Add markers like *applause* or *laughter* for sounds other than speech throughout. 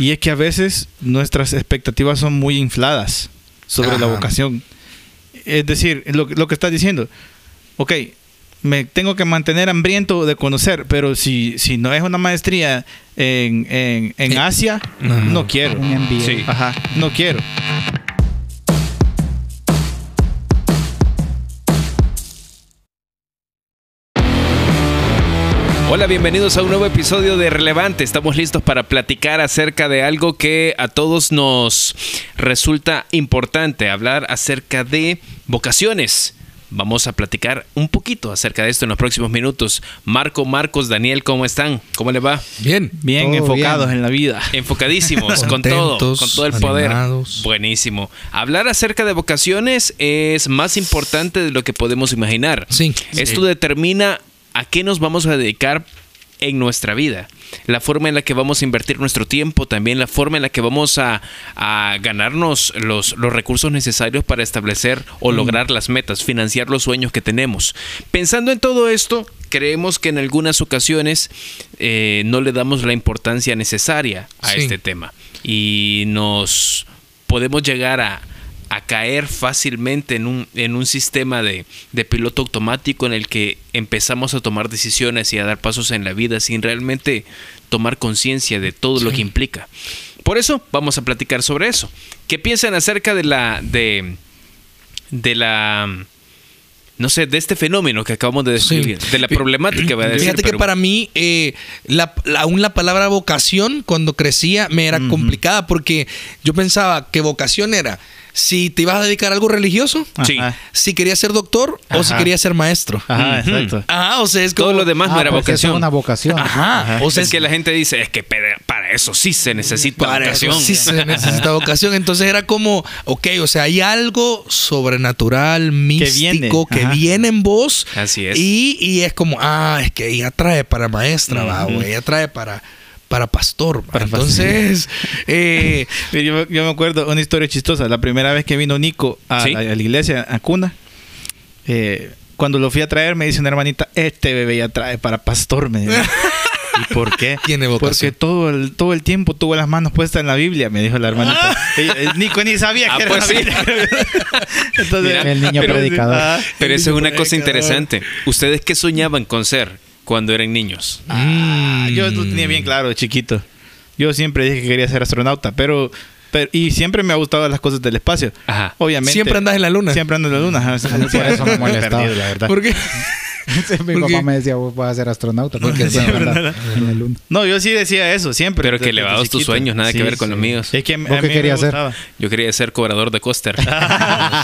Y es que a veces nuestras expectativas son muy infladas sobre la vocación. Es decir, lo, lo que estás diciendo, ok, me tengo que mantener hambriento de conocer, pero si, si no es una maestría en, en, en Eh, Asia, ajá. no quiero. Sí. Ajá, no quiero. Hola, bienvenidos a un nuevo episodio de Relevante. Estamos listos para platicar acerca de algo que a todos nos resulta importante, hablar acerca de vocaciones. Vamos a platicar un poquito acerca de esto en los próximos minutos. Marco, Marcos, Daniel, ¿cómo están? ¿Cómo les va? Bien. Bien enfocados bien. en la vida. Enfocadísimos, con todo, con todo el poder. animados. Buenísimo. Hablar acerca de vocaciones es más importante de lo que podemos imaginar. Sí. Esto determina a qué nos vamos a dedicar en nuestra vida. La forma en la que vamos a invertir nuestro tiempo, también la forma en la que vamos a, a ganarnos los, los recursos necesarios para establecer o lograr las metas, financiar los sueños que tenemos. Pensando en todo esto, creemos que en algunas ocasiones eh, no le damos la importancia necesaria a Sí. este tema y nos podemos llegar a, a caer fácilmente en un, en un sistema de, de piloto automático en el que empezamos a tomar decisiones y a dar pasos en la vida sin realmente tomar conciencia de todo lo que implica. Por eso vamos a platicar sobre eso. ¿Qué piensan acerca de la de de la no sé, de este fenómeno que acabamos de Sí. describir, de la problemática, voy a decir, Fíjate que pero- para mí, eh, la, la- aún la palabra vocación, cuando crecía, me era complicada porque yo pensaba que vocación era si te ibas a dedicar a algo religioso, Sí. Si querías ser doctor o si querías ser maestro. Ajá, exacto. Ajá, o sea, es como... todo lo demás no Ah, era eso vocación. es una vocación. Ajá, o sea, es que la gente dice, es que para eso sí se necesita Para vocación. eso sí se necesita vocación. Entonces era como, ok, o sea, hay algo sobrenatural, místico, que viene, en vos. Así es. Y, y es como, ah, es que ella trae para maestra, va, güey, ella trae para, para pastor. Para pastor. Entonces, *laughs* eh, Yo, me- yo me acuerdo una historia chistosa. La primera vez que vino Nico a, Sí. la, a la iglesia, a Cuna, eh, cuando lo fui a traer, me dice una hermanita, este bebé ya trae para pastor. Me dijo. *laughs* ¿Y por qué? Tiene vocación. Porque todo el, todo el tiempo tuvo las manos puestas en la Biblia, me dijo la hermanita. Ella- eh, Nico ni sabía Ah, que era pues la sí. Biblia. *laughs* Entonces, Mira, El niño pero- predicador. Ah, Pero eso es una cosa interesante. ¿Ustedes qué soñaban con ser cuando eran niños? Ah, Mm. yo lo tenía bien claro de chiquito. Yo siempre dije que quería ser astronauta, pero, pero y siempre me ha gustado las cosas del espacio. Ajá. Obviamente. Siempre andas en la luna. Siempre ando en la luna. Por eso me molestaba. Perdido, la verdad. ¿Por qué? *laughs* Mi ¿Por papá qué? me decía, vos vas a ser astronauta. Porque *laughs* andas en la luna. No, yo sí decía eso siempre. Pero que elevados tus sueños, nada que ver con los míos. Es que ¿Vos qué querías hacer? gustaba. Yo quería ser cobrador de coaster. *laughs*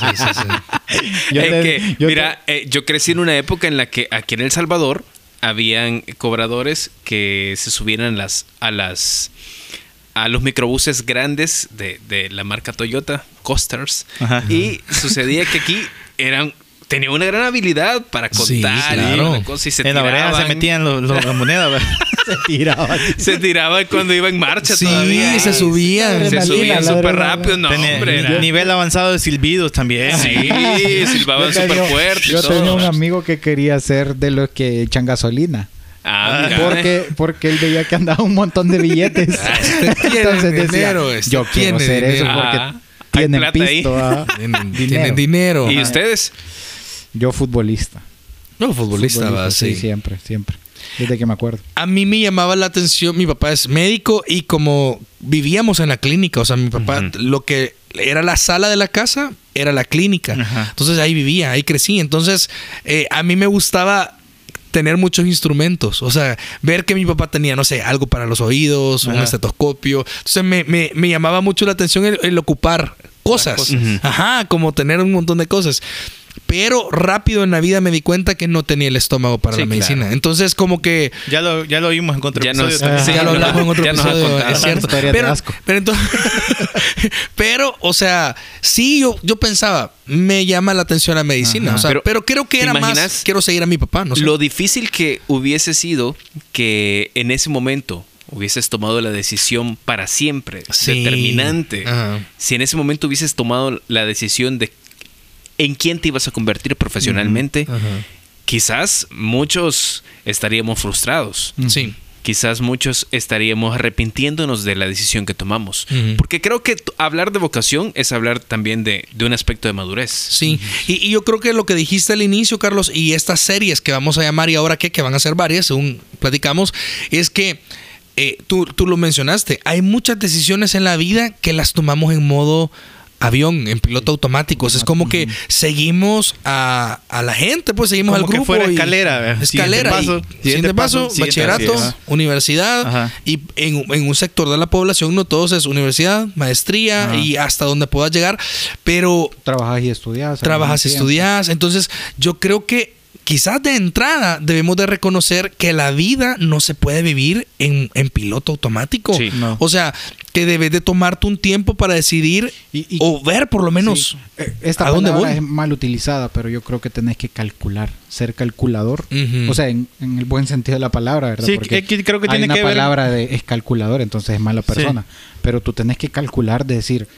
Sí, sí, sí. Yo es te- que, yo te- mira, eh, yo crecí en una época en la que aquí en El Salvador habían cobradores que se subieran las, a las a los microbuses grandes de, de la marca Toyota, Coasters. Ajá. Y sucedía que aquí eran tenían una gran habilidad para Sí, contar y claro. la cosa, y se en la oreja se tiraban. metían los, los- *laughs* las monedas. ¿verdad? se tiraba. Se tiraban cuando iba en marcha Sí, todavía. se subían. Se Adrenalina, subían súper rápido. No, Tenía hombre. era- nivel avanzado de silbidos también. Sí, *laughs* silbaban tenía- súper fuerte. y Yo tenía un amigo que quería ser de los que echan gasolina. Ah. Porque, porque él veía que andaba un montón de billetes. *laughs* Ah, este tiene dinero, este yo quiero ser eso dinero". porque Ah, tienen pisto. ah. Tienen, Dinero. tienen dinero. ¿Y ustedes? Yo futbolista. No, futbolista, va, sí. sí. siempre, siempre. Desde que me acuerdo. A mí me llamaba la atención, mi papá es médico y como vivíamos en la clínica, o sea, mi papá, lo que era la sala de la casa era la clínica. Entonces ahí vivía, ahí crecí. Entonces eh, a mí me gustaba tener muchos instrumentos, o sea, ver que mi papá tenía, no sé, algo para los oídos, un estetoscopio. Entonces me, me- me llamaba mucho la atención el, el ocupar cosas. Ajá, como tener un montón de cosas. Pero rápido en la vida me di cuenta que no tenía el estómago para Sí, la medicina. claro. Entonces como que Ya lo, ya lo vimos en Ya nos- episodio sí, ya lo hablamos en otro ya nos ha episodio, contado. es cierto. Pero, asco. pero entonces, *laughs* pero, o sea, sí, yo, yo pensaba, me llama la atención la medicina, Ajá. o sea, pero, Pero, creo que ¿te era más, quiero seguir a mi papá, no sé. Lo difícil que hubiese sido que en ese momento hubieses tomado la decisión para siempre, Sí. determinante. Ajá. Si en ese momento hubieses tomado la decisión de en quién te ibas a convertir profesionalmente, quizás muchos estaríamos frustrados. Sí. quizás muchos estaríamos arrepintiéndonos de la decisión que tomamos. Porque creo que hablar de vocación es hablar también de, de un aspecto de madurez. Sí, y, y yo creo que lo que dijiste al inicio, Carlos, y estas series que vamos a llamar y ahora qué, que van a ser varias, según platicamos, es que eh, tú, tú lo mencionaste, hay muchas decisiones en la vida que las tomamos en modo avión, en piloto automático. O sea, es como que seguimos a, a la gente, pues seguimos Como al que grupo. fuera y- escalera, ¿verdad? Escalera. Siguiente paso, y- siguiente siguiente paso, paso, siguiente bachillerato, universidad. Ajá. Y en, en un sector de la población no todos es universidad, maestría Ajá. y hasta donde puedas llegar. Pero Trabajas y estudias. trabajas y estudias. Entonces, yo creo que quizás de entrada debemos de reconocer que la vida no se puede vivir en, en piloto automático. Sí. No. O sea, que debes de tomarte un tiempo para decidir Y- y- o ver por lo menos Sí. Eh, Esta a dónde palabra voy. es mal utilizada, pero yo creo que tenés que calcular, ser calculador. O sea, en, en el buen sentido de la palabra, ¿verdad? Sí, Porque que- creo que hay tiene una que ver- palabra de es calculador, entonces es mala persona. Pero tú tenés que calcular, de decir,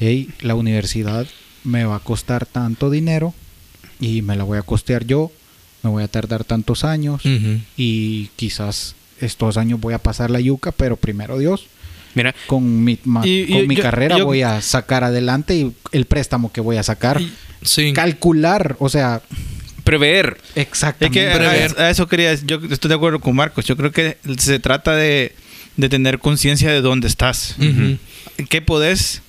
hey, la universidad me va a costar tanto dinero y me la voy a costear yo, me voy a tardar tantos años y quizás estos años voy a pasar la yuca, pero primero Dios. Mira, Con mi, ma- Y- y con mi yo- carrera yo- voy a sacar adelante y el préstamo que voy a sacar. Sí. Calcular, o sea, prever. Es exactamente. que a, Prever. a eso quería, yo estoy de acuerdo con Marcos. Yo creo que se trata de, de tener conciencia de dónde estás, qué podés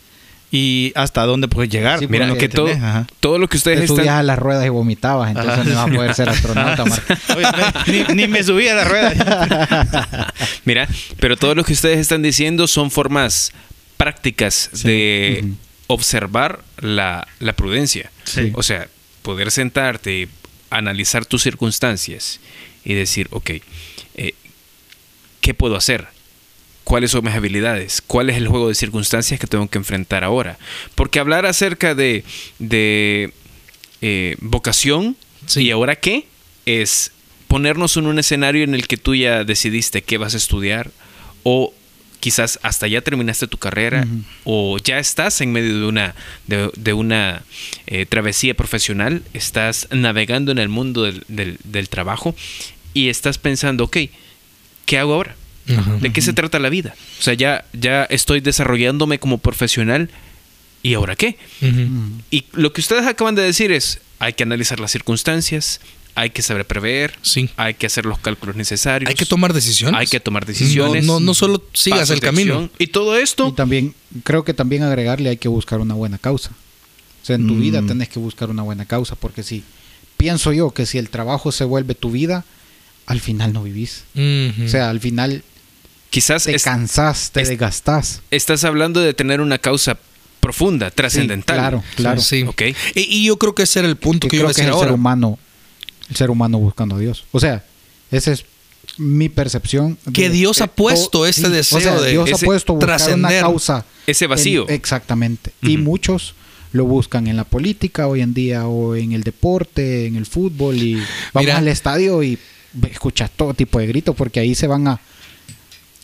y hasta dónde puedes llegar. Sí, Mira, que todo, ajá. todo lo que ustedes Te subías están... a las ruedas y vomitabas, entonces Ajá. no vas a poder ser astronauta, Marco. *laughs* Oye, ni, ni me subí a la rueda. *laughs* Mira, pero todo lo que ustedes están diciendo son formas prácticas de observar la, la prudencia. Sí. O sea, poder sentarte y analizar tus circunstancias y decir, ok, eh, ¿qué puedo hacer? ¿Cuáles son mis habilidades? ¿Cuál es el juego de circunstancias que tengo que enfrentar ahora? Porque hablar acerca de, de eh, vocación Sí. y ahora qué es ponernos en un escenario en el que tú ya decidiste qué vas a estudiar o quizás hasta ya terminaste tu carrera o ya estás en medio de una, de, de una eh, travesía profesional, estás navegando en el mundo del, del- del trabajo y estás pensando, ok, ¿qué hago ahora? Ajá. ¿De qué se trata la vida? O sea, ya, ya estoy desarrollándome como profesional y ahora qué? Y lo que ustedes acaban de decir es, hay que analizar las circunstancias, hay que saber prever, Sí. hay que hacer los cálculos necesarios. Hay que tomar decisiones. Hay que tomar decisiones. No, no, no solo sigas el camino. acción. Y todo Y esto, también, creo que también agregarle hay que buscar una buena causa. O sea, en tu Mm. vida tenés que buscar una buena causa, porque si, pienso yo que si el trabajo se vuelve tu vida, al final no vivís. O sea, al final quizás te es- cansás, te es- desgastás. estás hablando de tener una causa profunda, trascendental. Sí, claro, claro. Sí. Ok. Y, y yo creo que ese era el punto Que que yo iba creo a que es decir el ser ahora. humano, el ser humano buscando a Dios. O sea, esa es mi percepción. de- Que Dios ha de- puesto to- este o deseo sea, de Dios ese ha puesto buscar una causa. ese vacío. en- exactamente. Y muchos lo buscan en la política hoy en día o en el deporte, en el fútbol y vamos Mira. al estadio y escuchas todo tipo de gritos porque ahí se van a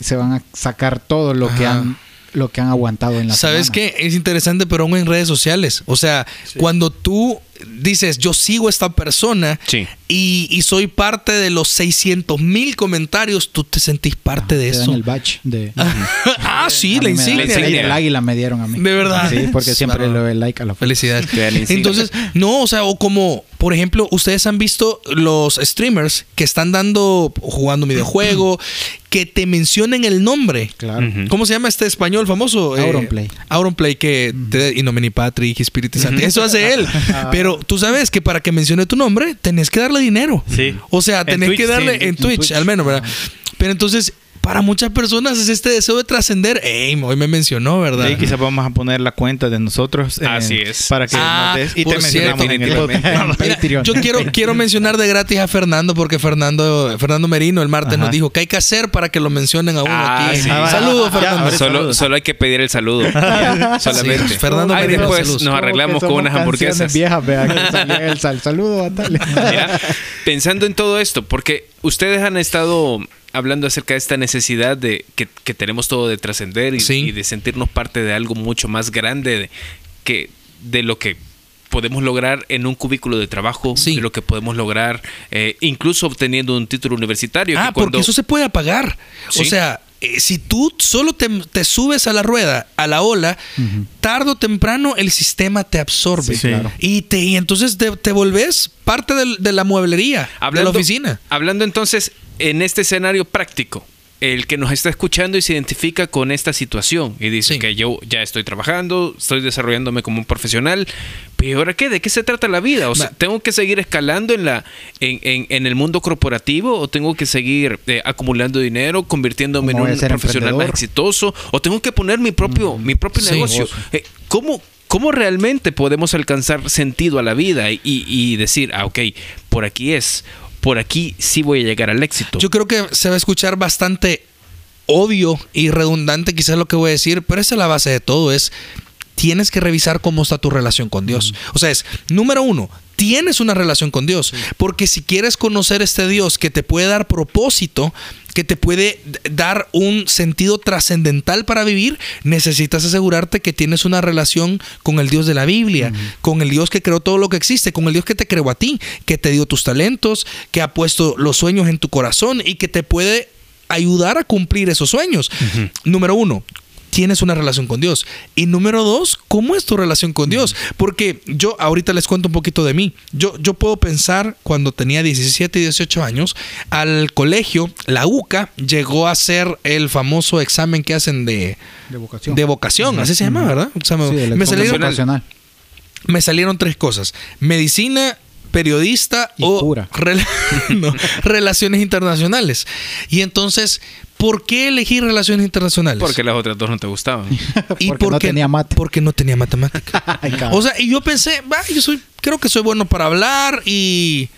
se van a sacar todo lo que han lo que han aguantado en la ¿Sabes semana. qué? Es interesante, pero aún en redes sociales. O sea, cuando tú dices, yo sigo a esta persona Sí. y, y soy parte de los 600 mil comentarios, tú te sentís parte de Te dan eso. el badge de *laughs* ah, sí, A la dan- insignia. La insignia. El águila me dieron a mí. De verdad. Sí, porque siempre Claro. le doy like a la foto. Felicidades. Te dan. Entonces, no, o sea, o como, por ejemplo, ustedes han visto los streamers que están dando, jugando un videojuego, *clears throat* que te mencionen el nombre. Claro. ¿Cómo se llama este español famoso? Eh, Auronplay. Auronplay, que te y nomini patri, y Espíritu Santo. Eso hace él. *laughs* Pero tú sabes que para que mencione tu nombre, tenés que darle dinero. Sí. O sea, En tenés que darle en, Twitch. al menos, ¿verdad? Pero entonces, para muchas personas es este deseo de trascender. Ey, hoy me mencionó, ¿verdad? Ahí quizás vamos a poner la cuenta de nosotros. eh, Así es. Para que Ah, nos des y por te mencionamos cierto. en el. *laughs* *laughs* Mira, yo quiero, quiero mencionar de gratis a Fernando porque Fernando, Fernando Merino el martes Ajá. nos dijo que hay que hacer para que lo mencionen a uno Ah, aquí. sí. Saludos, Ya, Fernando. ahorita Solo, saludos. solo hay que pedir el saludo. *laughs* Solamente. Sí, Fernando Merino, después saludos. nos arreglamos con unas hamburguesas. viejas, vea, que el sal. Saludo a tal. Mira, pensando en todo esto, porque ustedes han estado hablando acerca de esta necesidad de que, que tenemos todo de trascender y, Sí. y de sentirnos parte de algo mucho más grande de, que de lo que podemos lograr en un cubículo de trabajo, Sí. de lo que podemos lograr eh, incluso obteniendo un título universitario. Ah, que cuando- porque eso se puede apagar. O sea, eh, si tú solo te, te subes a la rueda, a la ola, tarde o temprano el sistema te absorbe. Sí, claro. Y, te, y entonces te, te volvés parte de la mueblería, de la oficina. Hablando entonces en este escenario práctico, el que nos está escuchando y se identifica con esta situación y dice Sí. que yo ya estoy trabajando, estoy desarrollándome como un profesional, pero ¿y ahora qué? ¿De qué se trata la vida? O sea. ¿tengo que seguir escalando en, la, en, en- en el mundo corporativo o tengo que seguir eh, acumulando dinero, convirtiéndome en ¿Cómo voy un profesional más exitoso o tengo que poner mi propio, mi propio Sí. negocio? Eh, ¿Cómo, ¿Cómo realmente podemos alcanzar sentido a la vida y, y decir, ah, ok, por aquí es, por aquí sí voy a llegar al éxito? Yo creo que se va a escuchar bastante obvio y redundante quizás lo que voy a decir, pero esa es la base de todo, es tienes que revisar cómo está tu relación con Dios. O sea, es, número uno, tienes una relación con Dios, porque si quieres conocer este Dios que te puede dar propósito, que te puede dar un sentido trascendental para vivir, necesitas asegurarte que tienes una relación con el Dios de la Biblia, con el Dios que creó todo lo que existe, con el Dios que te creó a ti, que te dio tus talentos, que ha puesto los sueños en tu corazón y que te puede ayudar a cumplir esos sueños. Número uno, tienes una relación con Dios. Y número dos, ¿cómo es tu relación con Dios? Porque yo ahorita les cuento un poquito de mí. Yo, yo puedo pensar cuando tenía 17 y 18 años, al colegio, la UCA llegó a hacer el famoso examen que hacen de, De vocación. de vocación, así se llama, ¿verdad? O sea, me- Sí, me, salieron, vocacional. me salieron tres cosas. Medicina, periodista Y o *laughs* no, *laughs* relaciones internacionales. Y entonces, ¿por qué elegí relaciones internacionales? Porque las otras dos no te gustaban. *laughs* y Porque no tenía mate. Porque no tenía matemática. *laughs* Ay, o sea, y yo pensé, va, yo soy, creo que soy bueno para hablar y...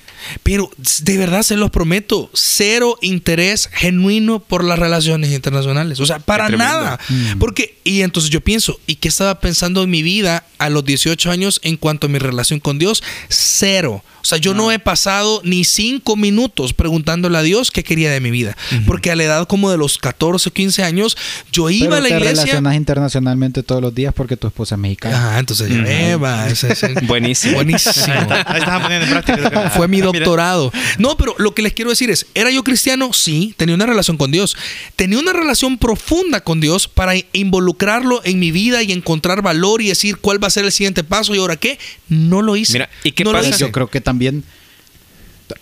Pero de verdad se los prometo, cero interés genuino por las relaciones internacionales. O sea, para nada. Porque, y entonces yo pienso, ¿y qué estaba pensando en mi vida a los 18 años en cuanto a mi relación con Dios? Cero. O sea, yo no, he pasado ni cinco minutos preguntándole a Dios qué quería de mi vida. Porque a la edad como de los 14 o 15 años, yo iba Pero a la te iglesia. relacionas internacionalmente todos los días porque tu esposa es mexicana. Ah, entonces ya va, ese- ese- *laughs* Buenísimo. Buenísimo. Ahí estás poniendo en práctica. Fue mi *laughs* doctorado. No, pero lo que les quiero decir es, ¿era yo cristiano? Sí, tenía una relación con Dios. Tenía una relación profunda con Dios para involucrarlo en mi vida y encontrar valor y decir cuál va a ser el siguiente paso y ahora qué. No lo hice. Mira, ¿y qué no pasa? Yo creo que también,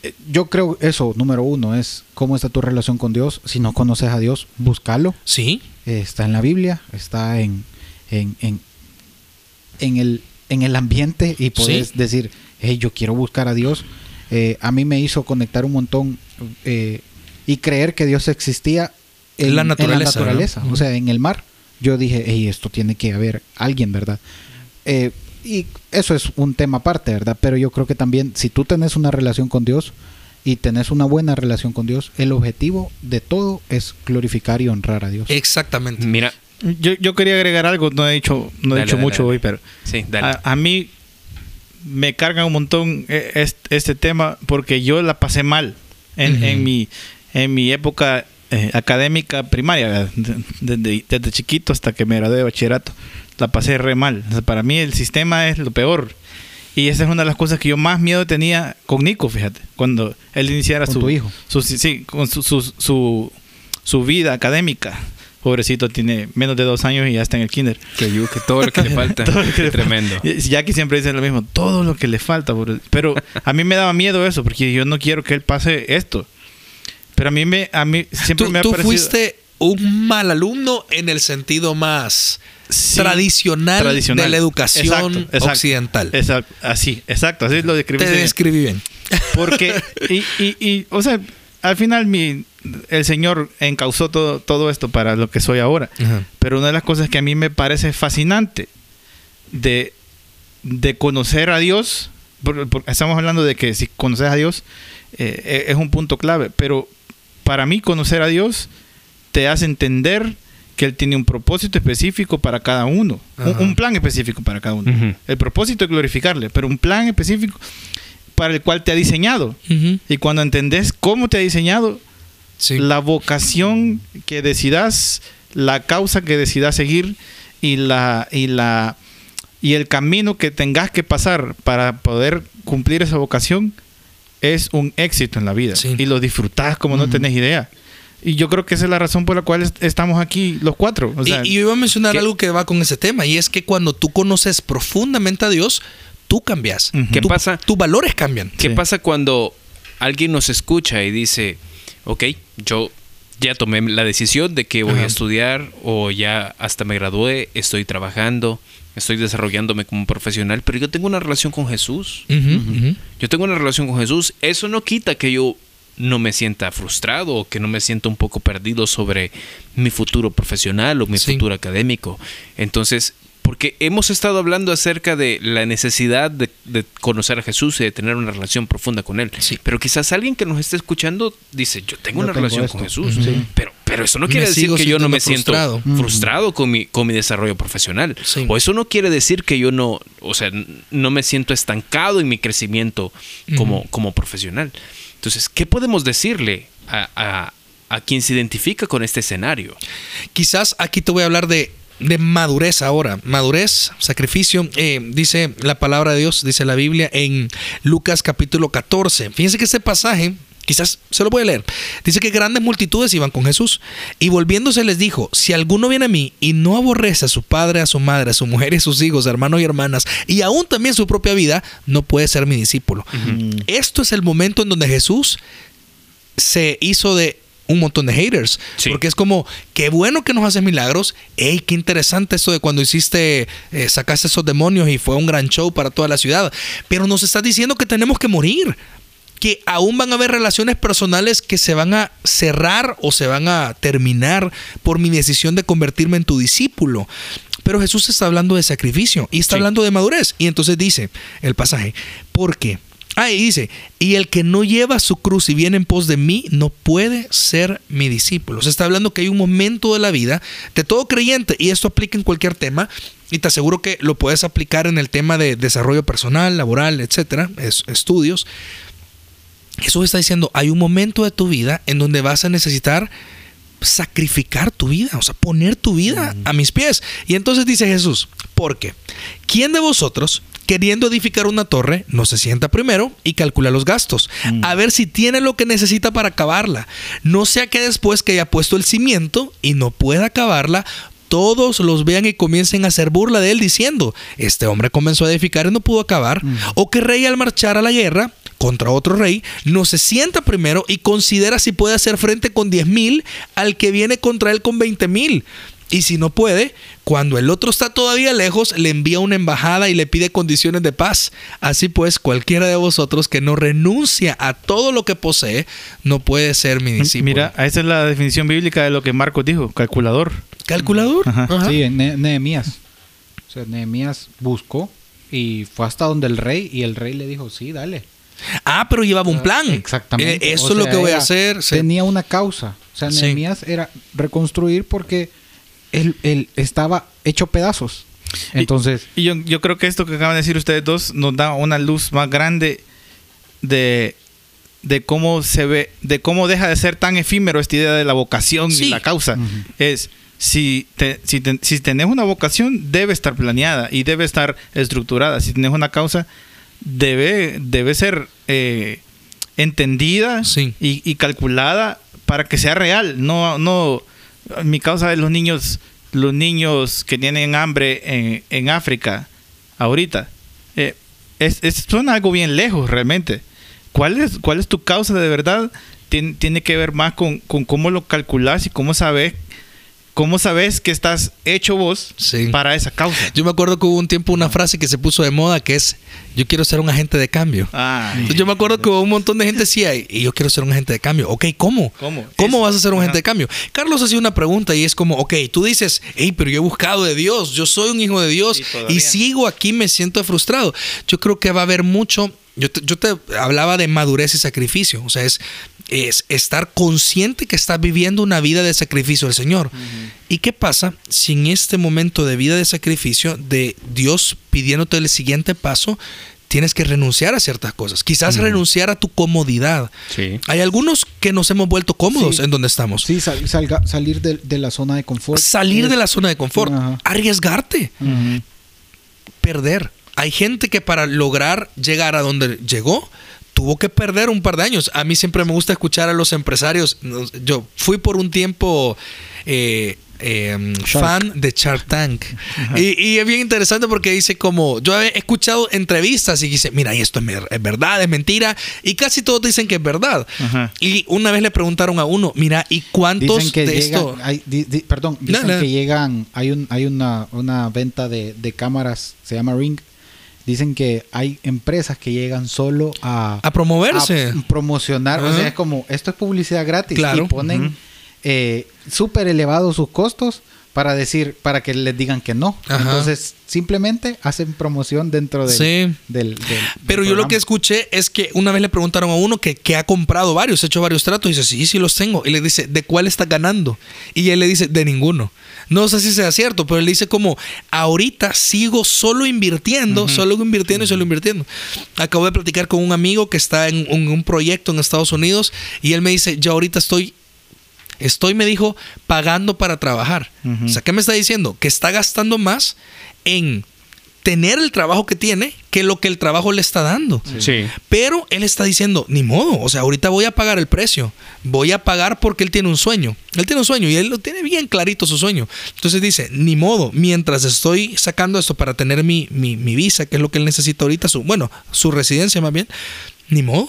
eh, yo creo eso, número uno, es cómo está tu relación con Dios. Si no conoces a Dios, búscalo. Sí, Eh, está en la Biblia, está en, en, en, en el, en el ambiente y puedes Sí. decir, hey, yo quiero buscar a Dios. Eh, a mí me hizo conectar un montón eh, y creer que Dios existía en, La en naturaleza, naturaleza, ¿no? o sea, en el mar. Yo dije, hey, esto tiene que haber alguien, ¿verdad? Eh, y eso es un tema aparte, ¿verdad? Pero yo creo que también si tú tenés una relación con Dios y tenés una buena relación con Dios, el objetivo de todo es glorificar y honrar a Dios. exactamente. Mira, Yo, yo quería agregar algo, no he dicho, no he Dale, dicho dale, mucho dale. hoy, pero sí, dale. a, a mí me carga un montón eh, este, este tema porque yo la pasé mal en, en mi en mi época eh, académica primaria, desde, desde chiquito hasta que me gradué de bachillerato. La pasé re mal. O sea, para mí el sistema es lo peor. Y esa es una de las cosas que yo más miedo tenía con Nico, fíjate, cuando él iniciara Con su, tu hijo. su- sí, con su, su, su, su vida académica. Pobrecito, tiene menos de dos años y ya está en el kinder. que, yu- que todo lo que le *laughs* falta. Todo lo que le Tremendo. Y- Jackie siempre dice lo mismo, todo lo que le falta. Pero a mí me daba miedo eso, porque yo no quiero que él pase esto. Pero a mí me, a mí siempre Tú, me ha tú parecido... fuiste un mal alumno en el sentido más Sí, tradicional, tradicional. de la educación Exacto, exacto. occidental. Exacto, así, exacto, así lo Te describiste. describí bien. Porque, y, y, y, o sea, al final mi, el Señor encauzó todo, todo esto para lo que soy ahora. Ajá. Pero una de las cosas que a mí me parece fascinante de, de conocer a Dios, por- por- estamos hablando de que si conoces a Dios eh, eh, es un punto clave, pero para mí conocer a Dios te hace entender que Él tiene un propósito específico para cada uno, un, plan específico para cada uno. El propósito es glorificarle, pero un plan específico para el cual te ha diseñado. Y cuando entendés cómo te ha diseñado, Sí. la vocación que decidas, la causa que decidas seguir y la, y la Y el camino que tengas que pasar para poder cumplir esa vocación es un éxito en la vida. Sí. Y lo disfrutás como no tenés idea. Y yo creo que esa es la razón por la cual est- estamos aquí los cuatro. O sea, y, y yo iba a mencionar ¿qué- algo que va con ese tema, y es que cuando tú conoces profundamente a Dios, tú cambias. ¿Qué pasa? Tus valores cambian. ¿Qué Sí. pasa cuando alguien nos escucha y dice, ok, yo ya tomé la decisión de que voy Ajá. a estudiar o ya hasta me gradué, estoy trabajando, estoy desarrollándome como profesional, pero yo tengo una relación con Jesús. Yo tengo una relación con Jesús. Eso no quita que yo no me sienta frustrado o que no me sienta un poco perdido sobre mi futuro profesional o mi Sí. futuro académico. Entonces, porque hemos estado hablando acerca de la necesidad de, de conocer a Jesús y de tener una relación profunda con Él. Sí. Pero quizás alguien que nos esté escuchando dice, yo tengo Yo una tengo relación esto. con Jesús. Sí. Pero, pero eso no Me quiere decir que yo no me siento frustrado. con, mi, con mi desarrollo profesional. Sí. O eso no quiere decir que yo no, o sea, no me siento estancado en mi crecimiento como, como profesional. Entonces, ¿qué podemos decirle a, a- a quien se identifica con este escenario? Quizás aquí te voy a hablar de, de madurez ahora. Madurez, sacrificio. eh, dice la palabra de Dios, dice la Biblia en Lucas capítulo 14. Fíjense que este pasaje, quizás se lo a leer. Dice que grandes multitudes iban con Jesús. Y volviéndose les dijo, si alguno viene a mí y no aborrece a su padre, a su madre, a su mujer y a sus hijos, hermanos y hermanas, y aún también su propia vida, no puede ser mi discípulo. Esto es el momento en donde Jesús se hizo de un montón de haters. Sí. Porque es como, qué bueno que nos haces milagros. Ey, qué interesante esto de cuando hiciste, eh, sacaste esos demonios y fue un gran show para toda la ciudad. Pero nos estás diciendo que tenemos que morir. Que aún van a haber relaciones personales que se van a cerrar o se van a terminar por mi decisión de convertirme en tu discípulo. Pero Jesús está hablando de sacrificio y está Sí. hablando de madurez. Y entonces dice el pasaje, ¿por qué? Ah, y dice, y el que no lleva su cruz y viene en pos de mí, no puede ser mi discípulo. Se está hablando que hay un momento de la vida de todo creyente, y esto aplica en cualquier tema, y te aseguro que lo puedes aplicar en el tema de desarrollo personal, laboral, etcétera, es- estudios. Jesús está diciendo, hay un momento de tu vida en donde vas a necesitar sacrificar tu vida, o sea, poner tu vida a mis pies. Y entonces dice Jesús, ¿por qué? ¿Quién de vosotros, queriendo edificar una torre, no se sienta primero y calcula los gastos? A ver si tiene lo que necesita para acabarla. No sea que después que haya puesto el cimiento y no pueda acabarla, todos los vean y comiencen a hacer burla de él diciendo, este hombre comenzó a edificar y no pudo acabar, o que rey al marchar a la guerra contra otro rey, no se sienta primero y considera si puede hacer frente con 10 mil al que viene contra él con 20 mil. Y si no puede, cuando el otro está todavía lejos, le envía una embajada y le pide condiciones de paz. Así pues, cualquiera de vosotros que no renuncia a todo lo que posee, no puede ser mi discípulo. Mira, esa es la definición bíblica de lo que Marcos dijo, calculador. calculador. Ajá. Ajá. Sí, en Ne- Nehemías. O sea, Nehemías buscó y fue hasta donde el rey y el rey le dijo, sí, dale. Ah, pero llevaba un plan. Exactamente. Eh, esto O es lo que voy a hacer. Tenía una causa. O sea, Sí. Nehemías era reconstruir porque él, él estaba hecho pedazos. Entonces, Y yo, yo creo que esto que acaban de decir ustedes dos nos da una luz más grande de, de cómo se ve, de cómo deja de ser tan efímero esta idea de la vocación Sí. y la causa. Es si, te- si, te- si tenés una vocación, debe estar planeada y debe estar estructurada. Si tenés una causa, debe, debe ser eh, entendida Sí. y, y calculada para que sea real. No, no, mi causa es los niños, los niños que tienen hambre en, África ahorita. Eh, es, es- algo bien lejos realmente. ¿Cuál es, cuál es tu causa de verdad? Tien- tiene que ver más con, con cómo lo calculas y cómo sabes, cómo sabes que estás hecho vos Sí. para esa causa. Yo me acuerdo que hubo un tiempo una frase que se puso de moda que es, yo quiero ser un agente de cambio. Ah, Entonces, yo me acuerdo que hubo un montón de gente decía, y yo quiero ser un agente de cambio. Ok, ¿cómo? ¿Cómo? ¿Cómo vas a ser un agente de cambio? Carlos hacía una pregunta y es como, ok, tú dices, hey, pero yo he buscado de Dios, yo soy un hijo de Dios Y y sigo aquí, me siento frustrado. Yo creo que va a haber mucho, yo te, yo te hablaba de madurez y sacrificio, o sea, es, es estar consciente que estás viviendo una vida de sacrificio al Señor. ¿Y qué pasa si en este momento de vida de sacrificio, de Dios pidiéndote el siguiente paso, tienes que renunciar a ciertas cosas? Quizás renunciar a tu comodidad. Sí. Hay algunos que nos hemos vuelto cómodos Sí. en donde estamos. sí, sal- salga- salir de, de la zona de confort. Salir de la zona de confort, arriesgarte. Perder. Hay gente que para lograr llegar a donde llegó, tuvo que perder un par de años. A mí siempre me gusta escuchar a los empresarios. Yo fui por un tiempo eh, eh, fan de Shark Tank. Y, y es bien interesante porque dice como, yo he escuchado entrevistas y dice, mira, y esto es, verdad, es mentira. Y casi todos dicen que es verdad. Ajá. Y una vez le preguntaron a uno, mira, ¿y cuántos Dicen que de llegan, esto? hay- di- di- perdón, No, dicen no. que llegan, hay un, hay una, una venta de, de cámaras, se llama Ring. Dicen que hay empresas que llegan solo a, A promoverse. a promocionar, o sea, es como, esto es publicidad gratis Claro. y ponen eh, súper elevados sus costos para decir, para que les digan que no. Ajá. Entonces, simplemente hacen promoción dentro del, Sí. del- del- Pero yo lo que escuché es que una vez le preguntaron a uno que, que ha comprado varios, ha hecho varios tratos, y dice, sí, sí los tengo. Y le dice, ¿de cuál está ganando? Y él le dice, de ninguno. No sé si sea cierto, pero él dice como, ahorita sigo solo invirtiendo, solo invirtiendo y solo invirtiendo. Acabo de platicar con un amigo que está en un, un proyecto en Estados Unidos y él me dice, yo ahorita estoy Estoy, me dijo, pagando para trabajar. O sea, ¿qué me está diciendo? Que está gastando más en tener el trabajo que tiene que lo que el trabajo le está dando. Sí. Pero él está diciendo, ni modo, o sea, ahorita voy a pagar el precio. Voy a pagar porque él tiene un sueño. Él tiene un sueño y él lo tiene bien clarito su sueño. Entonces dice, ni modo, mientras estoy sacando esto para tener mi, mi, mi visa, que es lo que él necesita ahorita, su, bueno, su residencia más bien, ni modo.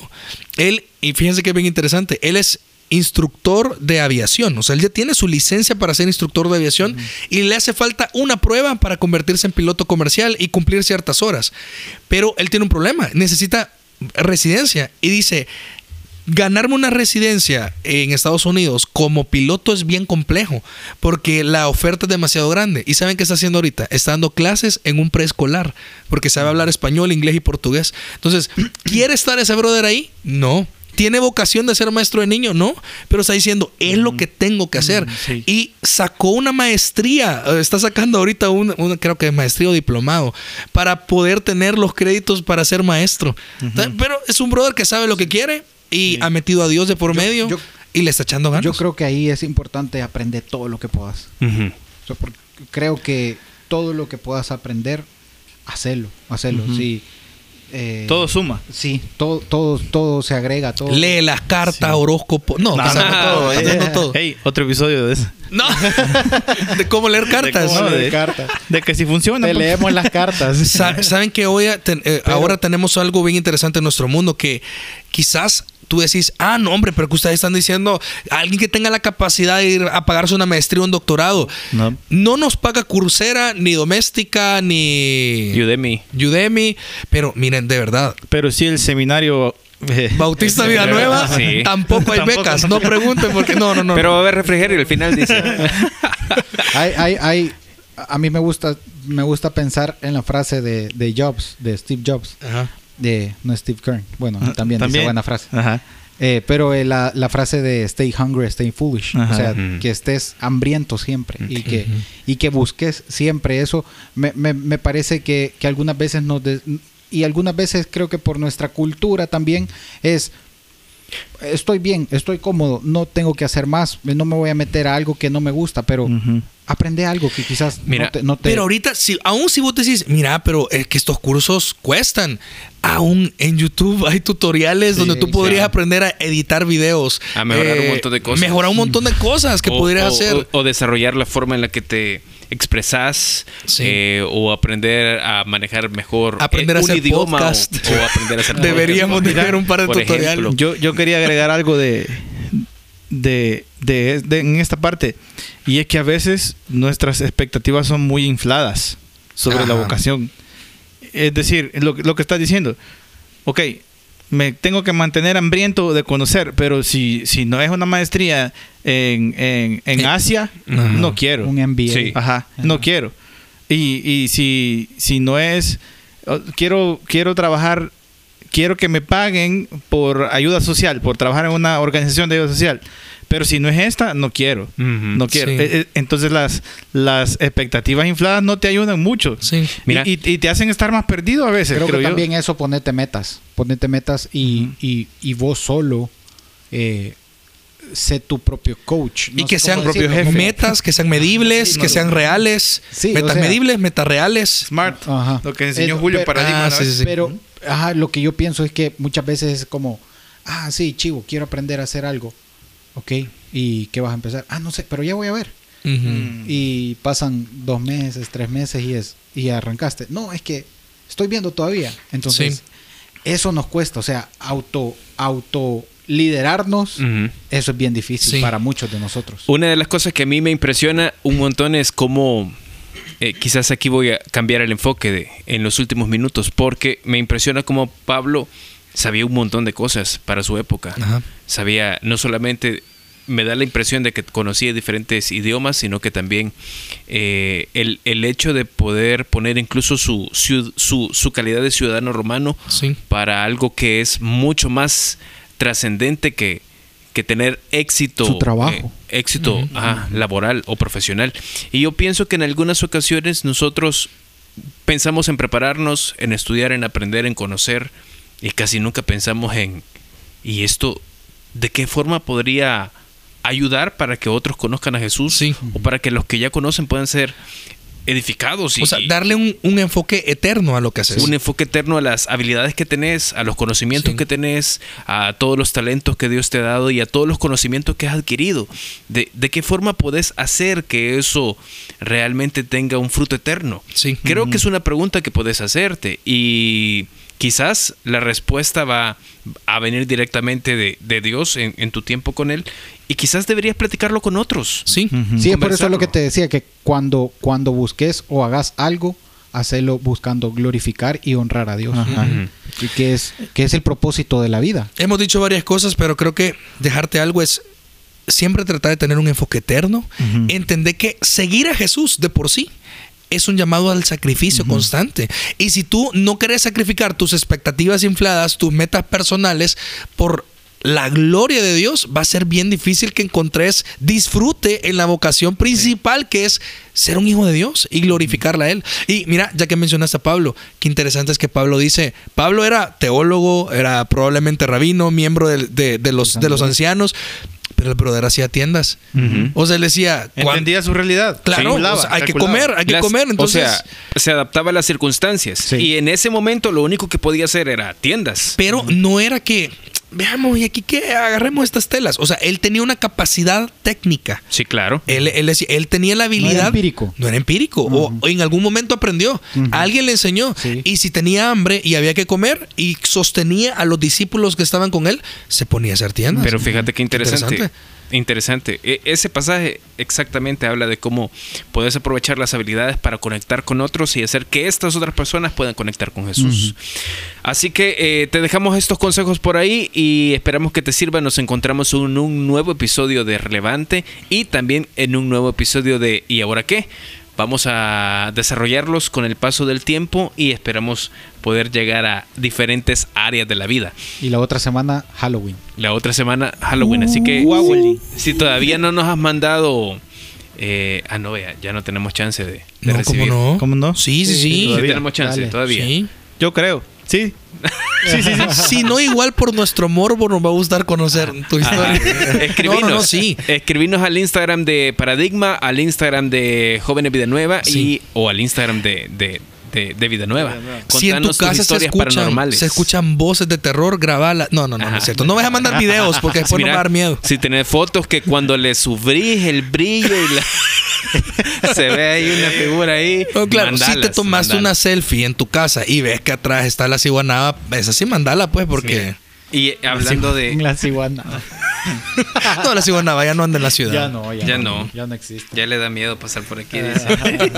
Él, y fíjense que es bien interesante, él es instructor de aviación, o sea, él ya tiene su licencia para ser instructor de aviación y le hace falta una prueba para convertirse en piloto comercial y cumplir ciertas horas. Pero él tiene un problema, necesita residencia y dice, ganarme una residencia en Estados Unidos como piloto es bien complejo porque la oferta es demasiado grande. ¿Y saben qué está haciendo ahorita? Está dando clases en un preescolar porque sabe hablar español, inglés y portugués. Entonces, *clears throat* ¿quiere estar ese brother ahí? No. ¿Tiene vocación de ser maestro de niño? No. Pero está diciendo, es lo que tengo que hacer. sí. Y sacó una maestría. eh, Está sacando ahorita un, un- creo que es maestría o diplomado para poder tener los créditos para ser maestro. Pero es un brother que sabe lo que quiere y ha metido a Dios de por medio yo- y le está echando ganas. Yo creo que ahí es importante aprender todo lo que puedas. Ujú. O sea, porque creo que todo lo que puedas aprender, hacerlo, hacerlo. Sí. Eh, Todo suma. Sí, todo, todo, todo se agrega, todo. Lee las cartas, Sí. horóscopo. No, No, no, todo, no, está sacando todo. Hey, otro episodio de eso. No. *laughs* de cómo leer cartas. cómo de- de *laughs* cartas. De que si funciona. Te pues. leemos las cartas. Sa- Saben que hoy eh, ten- eh, Pero- ahora tenemos algo bien interesante en nuestro mundo que quizás tú decís, ah, no, hombre, pero que ustedes están diciendo, alguien que tenga la capacidad de ir a pagarse una maestría o un doctorado. No. No nos paga Coursera, ni Doméstica, ni Udemy. Udemy, pero miren, de verdad, Pero sí el seminario. eh, Bautista *laughs* Villanueva, Sí. *laughs* tampoco hay Tampoco, becas. no. No pregunten porque no, no, no. Pero va a haber refrigerio al final, dice. *laughs* hay, hay, hay, a mí me gusta, me gusta pensar en la frase de, de Jobs, de Steve Jobs, Ajá. De no Steve Kern. Bueno, Ajá, también, dice también. buena frase. Ajá. Eh, pero eh, la, la frase de stay hungry, stay foolish. Ajá. O sea, que estés hambriento siempre y, que, y que busques siempre eso. Me, me, me parece que, que algunas veces nos... des- y algunas veces creo que por nuestra cultura también es... Estoy bien, estoy cómodo, no tengo que hacer más, no me voy a meter a algo que no me gusta, pero aprende algo que quizás Mira, no te... no te- Pero ahorita, si, aún si vos decís, mira, pero es que estos cursos cuestan. Aún en YouTube hay tutoriales Sí, donde tú podrías aprender a editar videos. eh, A mejorar un montón de cosas. Mejorar un montón de cosas que O- podrías o- hacer. O, o desarrollar la forma en la que te expresas Sí. eh, o aprender a manejar mejor Aprender eh, a un hacer idioma o, podcast. o aprender a hacer *laughs* Deberíamos podcast. tener un par de Por tutoriales. Yo, yo quería agregar algo de, de, de- de- en esta parte. Y es que a veces nuestras expectativas son muy infladas sobre la vocación. Es decir, lo, lo que estás diciendo. Ok, me tengo que mantener hambriento de conocer, pero si, si no es una maestría en, en, en Eh, Asia, ajá. no quiero. un MBA. Sí. Ajá, no quiero. Y, y si, si no es, quiero, quiero trabajar, quiero que me paguen por ayuda social, por trabajar en una organización de ayuda social. Pero si no es esta, no quiero. No quiero. Sí. Eh, eh, Entonces las, las expectativas infladas no te ayudan mucho. Sí. Mira. Y, y- y te hacen estar más perdido a veces, Creo creo, que yo. también eso, ponerte metas. Ponerte metas y, y, y vos solo eh, sé tu propio coach. y que sean decirlo, como- metas, que sean *laughs* medibles, que sean reales. Sí, o metas sea- medibles, metas reales. Smart. Ajá. Lo que enseñó Julio pero- Paradigma. ah, sí, sí, sí. Pero, ajá, lo que yo pienso es que muchas veces es como, ah, sí, chivo, quiero aprender a hacer algo. Ok, ¿y qué vas a empezar? Ah, no sé, pero ya voy a ver. Mm. Y pasan dos meses, tres meses y es y arrancaste. No, es que estoy viendo todavía. Entonces, Sí. eso nos cuesta. O sea, auto, auto liderarnos, eso es bien difícil Sí. para muchos de nosotros. Una de las cosas que a mí me impresiona un montón es cómo, eh, quizás aquí voy a cambiar el enfoque de, en los últimos minutos, porque me impresiona cómo Pablo sabía un montón de cosas para su época. Ajá. Sabía, no solamente me da la impresión de que conocía diferentes idiomas, sino que también eh, el, el hecho de poder poner incluso su, su, su calidad de ciudadano romano Sí. para algo que es mucho más trascendente que, que tener éxito. Su trabajo. eh, éxito laboral o profesional. Y yo pienso que en algunas ocasiones nosotros pensamos en prepararnos, en estudiar, en aprender, en conocer, y casi nunca pensamos en, ¿y esto de qué forma podría ayudar para que otros conozcan a Jesús? Sí. O para que los que ya conocen puedan ser edificados y, O sea, darle un, un enfoque eterno a lo que haces. un enfoque eterno a las habilidades que tenés, a los conocimientos Sí. que tenés, a todos los talentos que Dios te ha dado y a todos los conocimientos que has adquirido. ¿De, de qué forma podés hacer que eso realmente tenga un fruto eterno? Sí. Creo que es una pregunta que podés hacerte y quizás la respuesta va a venir directamente de, de Dios en, en tu tiempo con Él y quizás deberías platicarlo con otros. Sí. Sí, es por eso lo que te decía, que cuando, cuando busques o hagas algo, hacelo buscando glorificar y honrar a Dios. Ajá. Y que es, que es el propósito de la vida. Hemos dicho varias cosas, pero creo que dejarte algo es siempre tratar de tener un enfoque eterno. Entender que seguir a Jesús de por sí es un llamado al sacrificio constante. Y si tú no quieres sacrificar tus expectativas infladas, tus metas personales por la gloria de Dios, va a ser bien difícil que encontres disfrute en la vocación principal que es ser un hijo de Dios y glorificarla a Él. Y mira, ya que mencionaste a Pablo, qué interesante es que Pablo dice, Pablo era teólogo, era probablemente rabino, miembro de, de- de los, de los ancianos, pero el brother hacía tiendas. Ujú. O sea, él decía, "Cuan- Entendía su realidad. Claro, Calculaba, o sea, hay que calculaba. comer, hay que Las- comer. Entonces, o sea, se adaptaba a las circunstancias. Sí. Y en ese momento lo único que podía hacer era tiendas. pero no era que, veamos, y aquí que agarremos estas telas. O sea, él tenía una capacidad técnica. Sí, claro. Él, él, decía- él tenía la No era habilidad. empírico. No era empírico. o, o en algún momento aprendió. Alguien le enseñó. Sí. Y si tenía hambre y había que comer y sostenía a los discípulos que estaban con él, se ponía a hacer tiendas. Pero fíjate qué interesante. Interesante. Interesante. E- ese pasaje exactamente habla de cómo puedes aprovechar las habilidades para conectar con otros y hacer que estas otras personas puedan conectar con Jesús. Así que eh, te dejamos estos consejos por ahí y esperamos que te sirvan. Nos encontramos en un nuevo episodio de Relevante y también en un nuevo episodio de ¿Y ahora qué? Vamos a desarrollarlos con el paso del tiempo y esperamos poder llegar a diferentes áreas de la vida. Y la otra semana, Halloween. La otra semana Halloween, así que Guaguali. si todavía no nos has mandado... Eh, ah, no, vea, ya no tenemos chance de, de no, recibir. ¿cómo no? ¿Cómo no? Sí, sí, Sí, sí. Sí Todavía. tenemos chance, Dale. todavía. Sí. Yo creo. Sí. *laughs* Sí, sí, sí. *laughs* Si no, igual por nuestro morbo nos va a gustar conocer tu historia. *laughs* Escribinos, No, no, no, sí. escribinos al Instagram de Paradigma, al Instagram de Jóvenes Vida Nueva Sí. y o al Instagram de, de, de- de Vida Nueva. Si en tu Contanos tus casa se historias escuchan, paranormales. se escuchan voces de terror, grabala. No, no, no, no es cierto. No vas a mandar videos porque después Mira, no va a dar miedo. Si tenés fotos que cuando le sufrís el brillo y la... *laughs* se ve ahí una figura ahí. No, claro, si te mandalas, tomaste una selfie en tu casa y ves que atrás está la ciguanaba, esa sí mandala pues porque... Y hablando de... *laughs* La ciguana. No, la ciguanaba ya no anda en la ciudad. Ya no, ya, Ya no, no. Ya no existe. Ya le da miedo pasar por aquí. dice.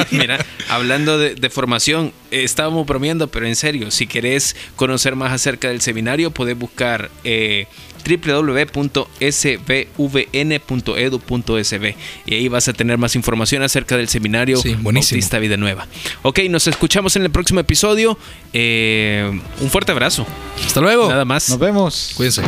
*laughs* Mira, hablando de, de formación, eh, estábamos bromeando, pero en serio, si querés conocer más acerca del seminario, podés buscar eh, www.sbvn.edu.sb y ahí vas a tener más información acerca del seminario Sí, buenísimo. Bautista Vida Nueva. Ok, nos escuchamos en el próximo episodio. Eh, un fuerte abrazo. Hasta luego. Nada más. Nos vemos. Cuídense.